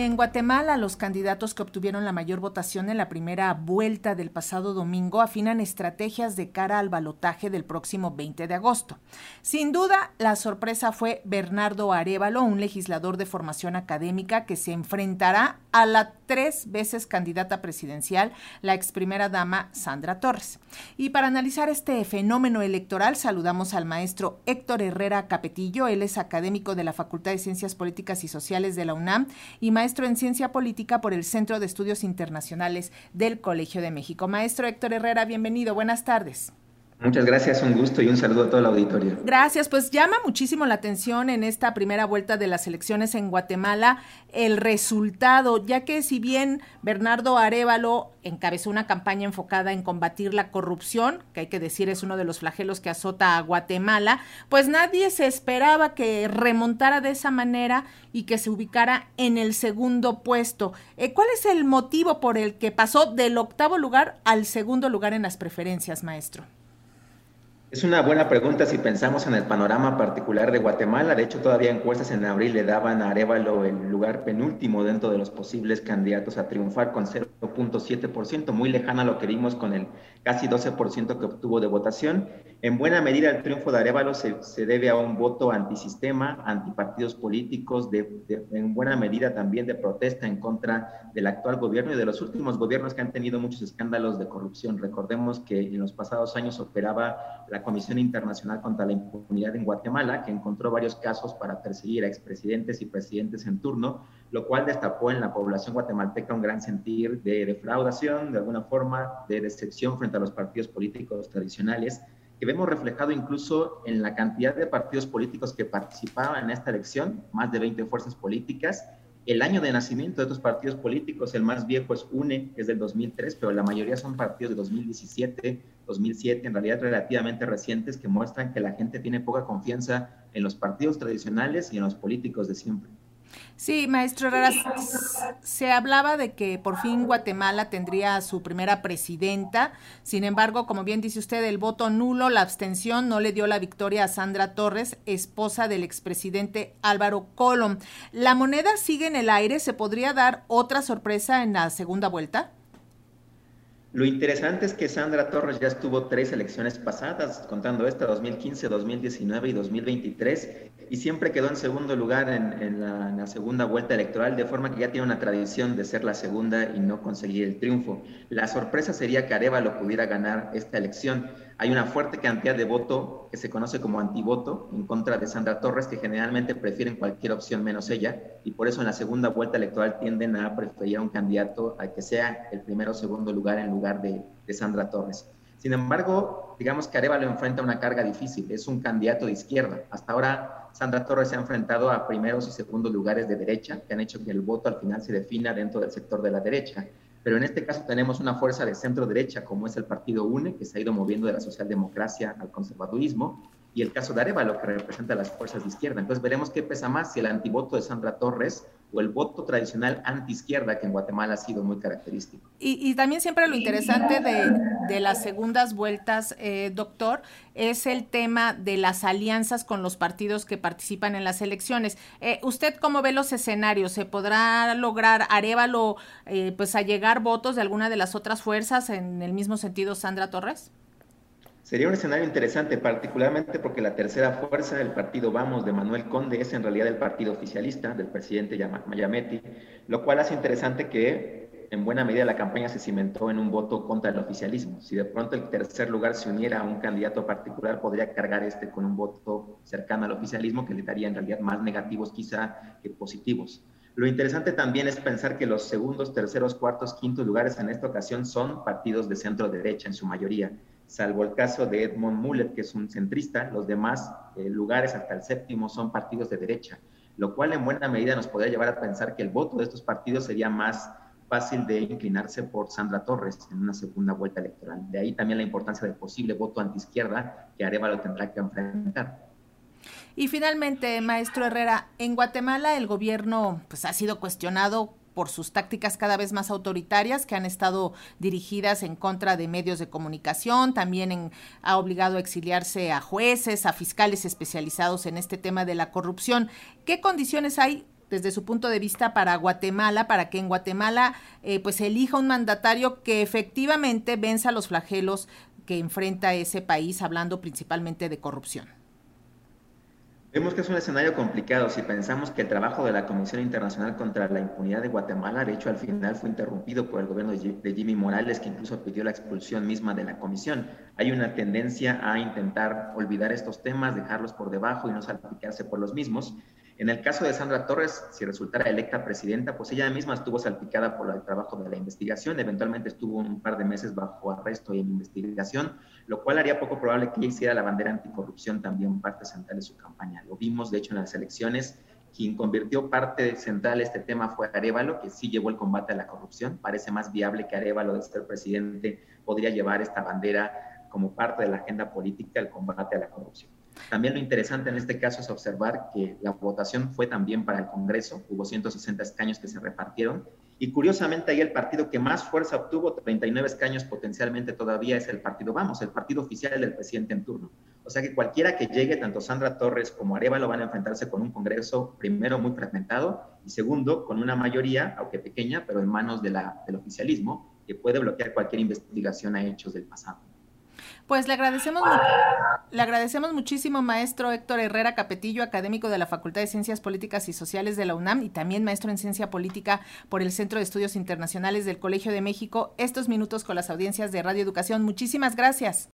En Guatemala, los candidatos que obtuvieron la mayor votación en la primera vuelta del pasado domingo afinan estrategias de cara al balotaje del próximo 20 de agosto. Sin duda, la sorpresa fue Bernardo Arevalo, un legislador de formación académica que se enfrentará a la tres veces candidata presidencial, la ex primera dama Sandra Torres. Y para analizar este fenómeno electoral, saludamos al maestro Héctor Herrera Capetillo. Él es académico de la Facultad de Ciencias Políticas y Sociales de la UNAM y maestro maestro en Ciencia Política por el Centro de Estudios Internacionales del Colegio de México. Maestro Héctor Herrera, bienvenido. Buenas tardes. Muchas gracias, un gusto y un saludo a todo el auditorio. Gracias, pues llama muchísimo la atención en esta primera vuelta de las elecciones en Guatemala el resultado, ya que si bien Bernardo Arevalo encabezó una campaña enfocada en combatir la corrupción, que hay que decir es uno de los flagelos que azota a Guatemala, pues nadie se esperaba que remontara de esa manera y que se ubicara en el segundo puesto. Eh, ¿Cuál es el motivo por el que pasó del octavo lugar al segundo lugar en las preferencias, maestro? Es una buena pregunta si pensamos en el panorama particular de Guatemala. De hecho, todavía encuestas en abril le daban a Arevalo el lugar penúltimo dentro de los posibles candidatos a triunfar con 0.7%, muy lejana a lo que vimos con el casi 12% que obtuvo de votación. En buena medida el triunfo de Arevalo se, se debe a un voto antisistema, antipartidos políticos, de, en buena medida también de protesta en contra del actual gobierno y de los últimos gobiernos que han tenido muchos escándalos de corrupción. Recordemos que en los pasados años operaba la Comisión Internacional contra la Impunidad en Guatemala, que encontró varios casos para perseguir a expresidentes y presidentes en turno, lo cual destapó en la población guatemalteca un gran sentir de defraudación, de alguna forma, de decepción frente a los partidos políticos tradicionales, que vemos reflejado incluso en la cantidad de partidos políticos que participaban en esta elección, más de 20 fuerzas políticas, el año de nacimiento de estos partidos políticos, el más viejo es UNE, que es del 2003, pero la mayoría son partidos de 2017, 2007, en realidad relativamente recientes, que muestran que la gente tiene poca confianza en los partidos tradicionales y en los políticos de siempre. Sí, maestro se hablaba de que por fin Guatemala tendría su primera presidenta. Sin embargo, como bien dice usted, el voto nulo, la abstención, no le dio la victoria a Sandra Torres, esposa del expresidente Álvaro Colom. ¿La moneda sigue en el aire? ¿Se podría dar otra sorpresa en la segunda vuelta? Lo interesante es que Sandra Torres ya estuvo tres elecciones pasadas, contando esta 2015, 2019 y 2023, y siempre quedó en segundo lugar en, la, segunda vuelta electoral, de forma que ya tiene una tradición de ser la segunda y no conseguir el triunfo. La sorpresa sería que Arevalo pudiera ganar esta elección. Hay una fuerte cantidad de voto que se conoce como antivoto en contra de Sandra Torres, que generalmente prefieren cualquier opción menos ella, y por eso en la segunda vuelta electoral tienden a preferir a un candidato al que sea el primero o segundo lugar en lugar de, de Sandra Torres. Sin embargo, digamos que Arevalo enfrenta una carga difícil, es un candidato de izquierda. Hasta ahora Sandra Torres se ha enfrentado a primeros y segundos lugares de derecha, que han hecho que el voto al final se defina dentro del sector de la derecha. Pero en este caso tenemos una fuerza de centro derecha, como es el partido UNE, que se ha ido moviendo de la socialdemocracia al conservadurismo, y el caso de Arevalo, que representa las fuerzas de izquierda. Entonces veremos qué pesa más, si el antivoto de Sandra Torres o el voto tradicional anti-izquierda, que en Guatemala ha sido muy característico. Y, también siempre lo interesante de, las segundas vueltas, eh, doctor, es el tema de las alianzas con los partidos que participan en las elecciones. Eh, ¿Usted cómo ve los escenarios? ¿Se podrá lograr Arevalo eh, pues a llegar votos de alguna de las otras fuerzas en el mismo sentido Sandra Torres? Sería un escenario interesante, particularmente porque la tercera fuerza del partido Vamos de Manuel Conde es en realidad el partido oficialista del presidente Mayametti, lo cual hace interesante que en buena medida la campaña se cimentó en un voto contra el oficialismo. Si de pronto el tercer lugar se uniera a un candidato particular, podría cargar este con un voto cercano al oficialismo que le daría en realidad más negativos quizá que positivos. Lo interesante también es pensar que los segundos, terceros, cuartos, quintos lugares en esta ocasión son partidos de centro derecha en su mayoría salvo el caso de Edmond Muller, que es un centrista, los demás eh, lugares hasta el séptimo son partidos de derecha, lo cual en buena medida nos podría llevar a pensar que el voto de estos partidos sería más fácil de inclinarse por Sandra Torres en una segunda vuelta electoral. De ahí también la importancia del posible voto antiizquierda que Arevalo tendrá que enfrentar. Y finalmente, maestro Herrera, en Guatemala el gobierno pues, ha sido cuestionado por sus tácticas cada vez más autoritarias que han estado dirigidas en contra de medios de comunicación, también ha obligado a exiliarse a jueces, a fiscales especializados en este tema de la corrupción. ¿Qué condiciones hay desde su punto de vista para Guatemala, para que en Guatemala eh, pues elija un mandatario que efectivamente venza los flagelos que enfrenta ese país, hablando principalmente de corrupción? Vemos que es un escenario complicado si pensamos que el trabajo de la Comisión Internacional contra la Impunidad de Guatemala, de hecho, al final fue interrumpido por el gobierno de Jimmy Morales, que incluso pidió la expulsión misma de la comisión. Hay una tendencia a intentar olvidar estos temas, dejarlos por debajo y no salpicarse por los mismos. En el caso de Sandra Torres, si resultara electa presidenta, pues ella misma estuvo salpicada por el trabajo de la investigación, eventualmente estuvo un par de meses bajo arresto y en investigación, lo cual haría poco probable que hiciera la bandera anticorrupción también parte central de su campaña. Lo vimos, de hecho, en las elecciones. Quien convirtió parte central este tema fue Arevalo, que sí llevó el combate a la corrupción. Parece más viable que Arevalo, de ser presidente, podría llevar esta bandera como parte de la agenda política, el combate a la corrupción. También lo interesante en este caso es observar que la votación fue también para el Congreso, hubo 160 escaños que se repartieron y curiosamente ahí el partido que más fuerza obtuvo, 39 escaños potencialmente todavía, es el partido Vamos, el partido oficial del presidente en turno. O sea que cualquiera que llegue, tanto Sandra Torres como Arevalo, van a enfrentarse con un Congreso, primero, muy fragmentado y segundo, con una mayoría, aunque pequeña, pero en manos del oficialismo, que puede bloquear cualquier investigación a hechos del pasado. Pues le agradecemos, le agradecemos muchísimo, maestro Héctor Herrera Capetillo, académico de la Facultad de Ciencias Políticas y Sociales de la UNAM y también maestro en Ciencia Política por el Centro de Estudios Internacionales del Colegio de México, estos minutos con las audiencias de Radio Educación. Muchísimas gracias.